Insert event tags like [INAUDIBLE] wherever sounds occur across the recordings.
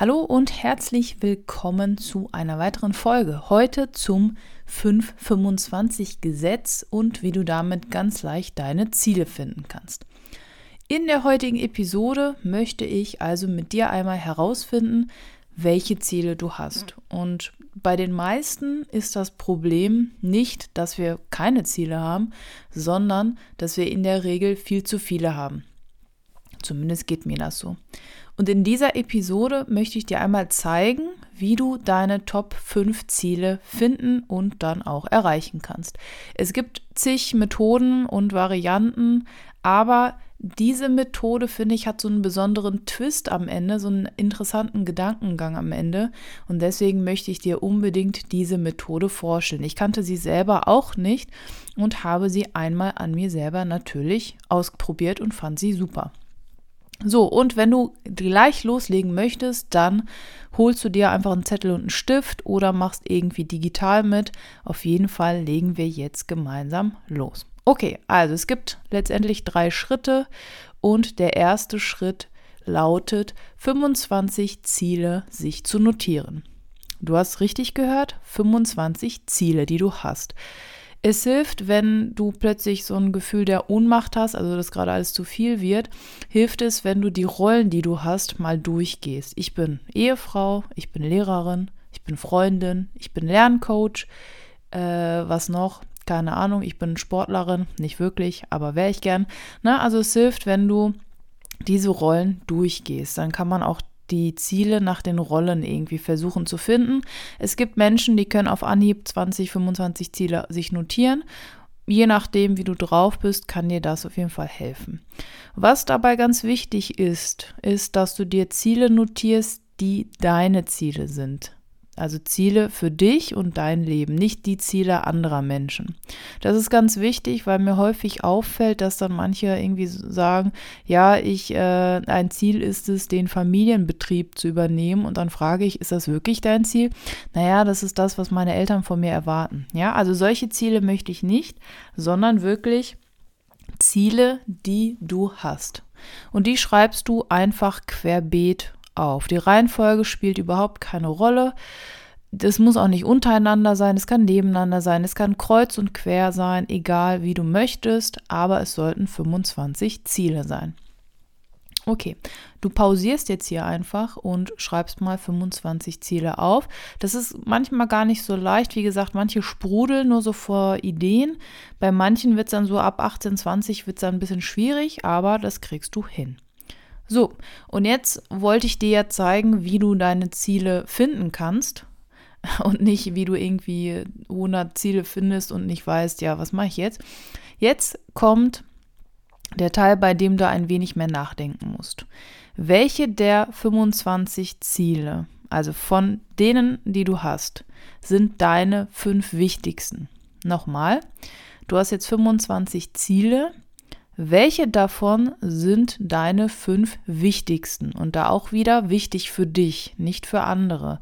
Hallo und herzlich willkommen zu einer weiteren Folge. Heute zum 525 Gesetz und wie du damit ganz leicht deine Ziele finden kannst. In der heutigen Episode möchte ich also mit dir einmal herausfinden, welche Ziele du hast. Und bei den meisten ist das Problem nicht, dass wir keine Ziele haben, sondern dass wir in der Regel viel zu viele haben. Zumindest geht mir das so. Und in dieser Episode möchte ich dir einmal zeigen, wie du deine Top 5 Ziele finden und dann auch erreichen kannst. Es gibt zig Methoden und Varianten, aber diese Methode, finde ich, hat so einen besonderen Twist am Ende, so einen interessanten Gedankengang am Ende. Und deswegen möchte ich dir unbedingt diese Methode vorstellen. Ich kannte sie selber auch nicht und habe sie einmal an mir selber natürlich ausprobiert und fand sie super. So, und wenn du gleich loslegen möchtest, dann holst du dir einfach einen Zettel und einen Stift oder machst irgendwie digital mit. Auf jeden Fall legen wir jetzt gemeinsam los. Okay, also es gibt letztendlich drei Schritte und der erste Schritt lautet 25 Ziele sich zu notieren. Du hast richtig gehört, 25 Ziele, die du hast. Es hilft, wenn du plötzlich so ein Gefühl der Ohnmacht hast, also dass gerade alles zu viel wird, hilft es, wenn du die Rollen, die du hast, mal durchgehst. Ich bin Ehefrau, ich bin Lehrerin, ich bin Freundin, ich bin Lerncoach, äh, was noch? Keine Ahnung, ich bin Sportlerin, nicht wirklich, aber wäre ich gern. Na, also es hilft, wenn du diese Rollen durchgehst. Dann kann man auch die Ziele nach den Rollen irgendwie versuchen zu finden. Es gibt Menschen, die können auf Anhieb 20, 25 Ziele sich notieren. Je nachdem, wie du drauf bist, kann dir das auf jeden Fall helfen. Was dabei ganz wichtig ist, ist, dass du dir Ziele notierst, die deine Ziele sind. Also Ziele für dich und dein Leben, nicht die Ziele anderer Menschen. Das ist ganz wichtig, weil mir häufig auffällt, dass dann manche irgendwie sagen, ja, ich, äh, ein Ziel ist es, den Familienbetrieb zu übernehmen. Und dann frage ich, ist das wirklich dein Ziel? Naja, das ist das, was meine Eltern von mir erwarten. Ja, also solche Ziele möchte ich nicht, sondern wirklich Ziele, die du hast. Und die schreibst du einfach querbeet auf. Die Reihenfolge spielt überhaupt keine Rolle. Das muss auch nicht untereinander sein, es kann nebeneinander sein, es kann kreuz und quer sein, egal wie du möchtest, aber es sollten 25 Ziele sein. Okay, du pausierst jetzt hier einfach und schreibst mal 25 Ziele auf. Das ist manchmal gar nicht so leicht. Wie gesagt, manche sprudeln nur so vor Ideen. Bei manchen wird es dann so ab 18, 20 wird es dann ein bisschen schwierig, aber das kriegst du hin. So, und jetzt wollte ich dir ja zeigen, wie du deine Ziele finden kannst [LAUGHS] und nicht, wie du irgendwie 100 Ziele findest und nicht weißt, ja, was mache ich jetzt? Jetzt kommt der Teil, bei dem du ein wenig mehr nachdenken musst. Welche der 25 Ziele, also von denen, die du hast, sind deine fünf wichtigsten? Nochmal, du hast jetzt 25 Ziele welche davon sind deine fünf wichtigsten? Und da auch wieder wichtig für dich, nicht für andere.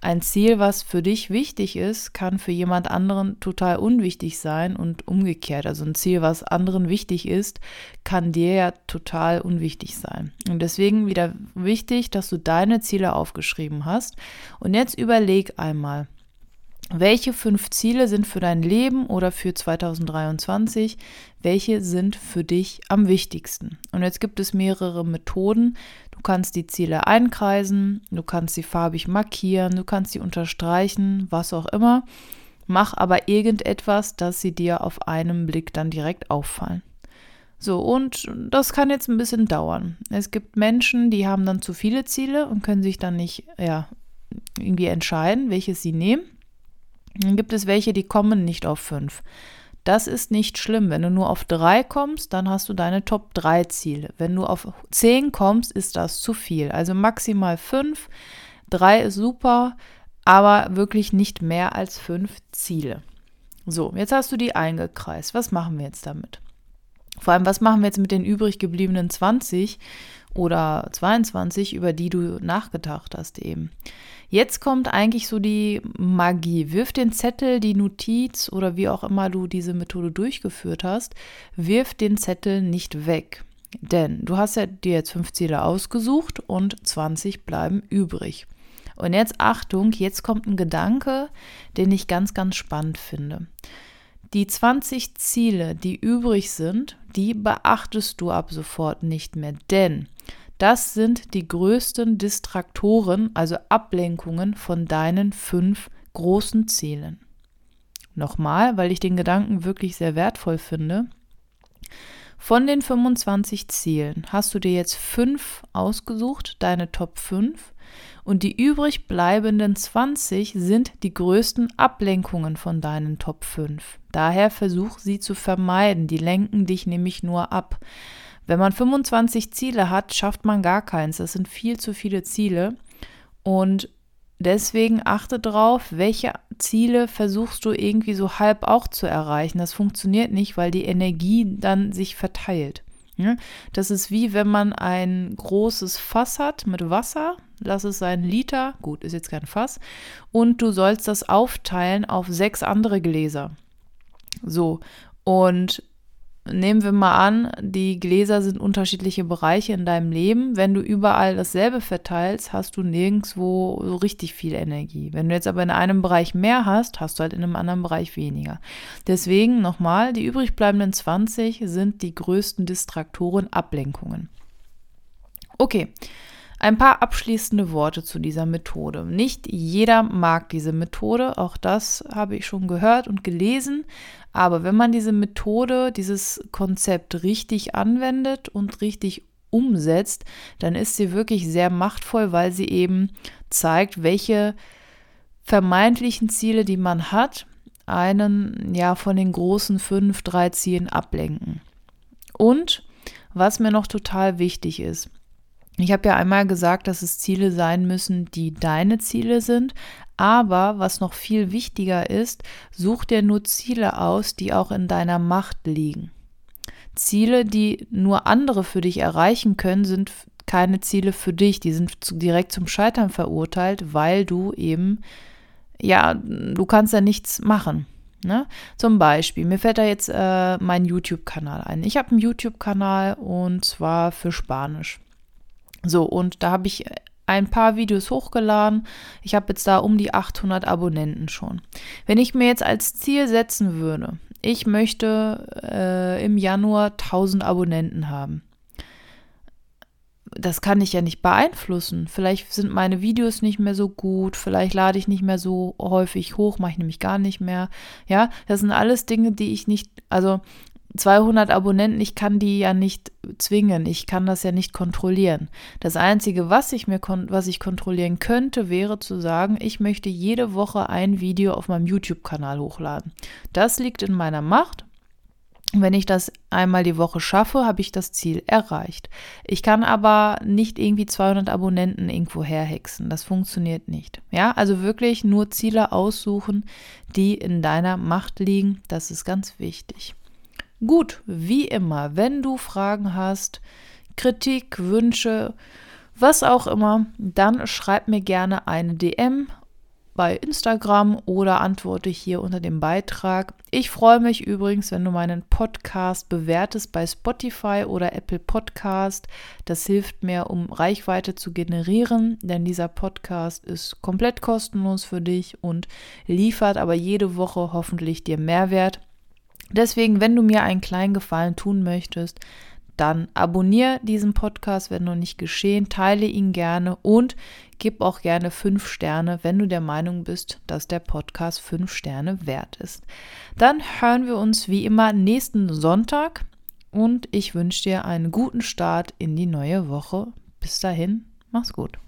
Ein Ziel, was für dich wichtig ist, kann für jemand anderen total unwichtig sein und umgekehrt. Also ein Ziel, was anderen wichtig ist, kann dir ja total unwichtig sein. Und deswegen wieder wichtig, dass du deine Ziele aufgeschrieben hast. Und jetzt überleg einmal, welche fünf Ziele sind für dein Leben oder für 2023? Welche sind für dich am wichtigsten? Und jetzt gibt es mehrere Methoden. Du kannst die Ziele einkreisen, du kannst sie farbig markieren, du kannst sie unterstreichen, was auch immer. Mach aber irgendetwas, dass sie dir auf einen Blick dann direkt auffallen. So, und das kann jetzt ein bisschen dauern. Es gibt Menschen, die haben dann zu viele Ziele und können sich dann nicht ja, irgendwie entscheiden, welches sie nehmen. Dann gibt es welche, die kommen nicht auf fünf. Das ist nicht schlimm. Wenn du nur auf drei kommst, dann hast du deine Top 3 Ziele. Wenn du auf zehn kommst, ist das zu viel. Also maximal fünf. Drei ist super, aber wirklich nicht mehr als fünf Ziele. So, jetzt hast du die eingekreist. Was machen wir jetzt damit? Vor allem, was machen wir jetzt mit den übrig gebliebenen 20 oder 22, über die du nachgedacht hast eben? Jetzt kommt eigentlich so die Magie. Wirf den Zettel, die Notiz oder wie auch immer du diese Methode durchgeführt hast, wirf den Zettel nicht weg. Denn du hast ja dir jetzt fünf Ziele ausgesucht und 20 bleiben übrig. Und jetzt Achtung, jetzt kommt ein Gedanke, den ich ganz, ganz spannend finde. Die 20 Ziele, die übrig sind, die beachtest du ab sofort nicht mehr, denn das sind die größten Distraktoren, also Ablenkungen von deinen fünf großen Zielen. Nochmal, weil ich den Gedanken wirklich sehr wertvoll finde. Von den 25 Zielen hast du dir jetzt fünf ausgesucht, deine Top 5, und die übrig bleibenden 20 sind die größten Ablenkungen von deinen Top 5. Daher versuch sie zu vermeiden, die lenken dich nämlich nur ab. Wenn man 25 Ziele hat, schafft man gar keins. Das sind viel zu viele Ziele. Und deswegen achte drauf, welche Ziele versuchst du irgendwie so halb auch zu erreichen. Das funktioniert nicht, weil die Energie dann sich verteilt. Das ist wie wenn man ein großes Fass hat mit Wasser, lass es sein Liter, gut, ist jetzt kein Fass, und du sollst das aufteilen auf sechs andere Gläser. So, und nehmen wir mal an, die Gläser sind unterschiedliche Bereiche in deinem Leben. Wenn du überall dasselbe verteilst, hast du nirgendwo so richtig viel Energie. Wenn du jetzt aber in einem Bereich mehr hast, hast du halt in einem anderen Bereich weniger. Deswegen nochmal, die übrig bleibenden 20 sind die größten Distraktoren, Ablenkungen. Okay. Ein paar abschließende Worte zu dieser Methode. Nicht jeder mag diese Methode, auch das habe ich schon gehört und gelesen, aber wenn man diese Methode, dieses Konzept richtig anwendet und richtig umsetzt, dann ist sie wirklich sehr machtvoll, weil sie eben zeigt, welche vermeintlichen Ziele, die man hat, einen ja von den großen fünf, drei Zielen ablenken. Und was mir noch total wichtig ist, ich habe ja einmal gesagt, dass es Ziele sein müssen, die deine Ziele sind. Aber was noch viel wichtiger ist, such dir nur Ziele aus, die auch in deiner Macht liegen. Ziele, die nur andere für dich erreichen können, sind keine Ziele für dich. Die sind direkt zum Scheitern verurteilt, weil du eben, ja, du kannst ja nichts machen. Ne? Zum Beispiel, mir fällt da jetzt äh, mein YouTube-Kanal ein. Ich habe einen YouTube-Kanal und zwar für Spanisch. So, und da habe ich ein paar Videos hochgeladen. Ich habe jetzt da um die 800 Abonnenten schon. Wenn ich mir jetzt als Ziel setzen würde, ich möchte äh, im Januar 1000 Abonnenten haben. Das kann ich ja nicht beeinflussen. Vielleicht sind meine Videos nicht mehr so gut, vielleicht lade ich nicht mehr so häufig hoch, mache ich nämlich gar nicht mehr. Ja, das sind alles Dinge, die ich nicht, also 200 Abonnenten, ich kann die ja nicht zwingen, ich kann das ja nicht kontrollieren. Das Einzige, was ich mir was ich kontrollieren könnte, wäre zu sagen, ich möchte jede Woche ein Video auf meinem YouTube-Kanal hochladen. Das liegt in meiner Macht. Wenn ich das einmal die Woche schaffe, habe ich das Ziel erreicht. Ich kann aber nicht irgendwie 200 Abonnenten irgendwo herhexen. Das funktioniert nicht. Ja, also wirklich nur Ziele aussuchen, die in deiner Macht liegen. Das ist ganz wichtig. Gut, wie immer, wenn du Fragen hast, Kritik, Wünsche, was auch immer, dann schreib mir gerne eine DM bei Instagram oder antworte hier unter dem Beitrag. Ich freue mich übrigens, wenn du meinen Podcast bewertest bei Spotify oder Apple Podcast. Das hilft mir, um Reichweite zu generieren, denn dieser Podcast ist komplett kostenlos für dich und liefert aber jede Woche hoffentlich dir Mehrwert. Deswegen, wenn du mir einen kleinen Gefallen tun möchtest, dann abonniere diesen Podcast, wenn noch nicht geschehen, teile ihn gerne und gib auch gerne fünf Sterne, wenn du der Meinung bist, dass der Podcast fünf Sterne wert ist. Dann hören wir uns wie immer nächsten Sonntag und ich wünsche dir einen guten Start in die neue Woche. Bis dahin, mach's gut.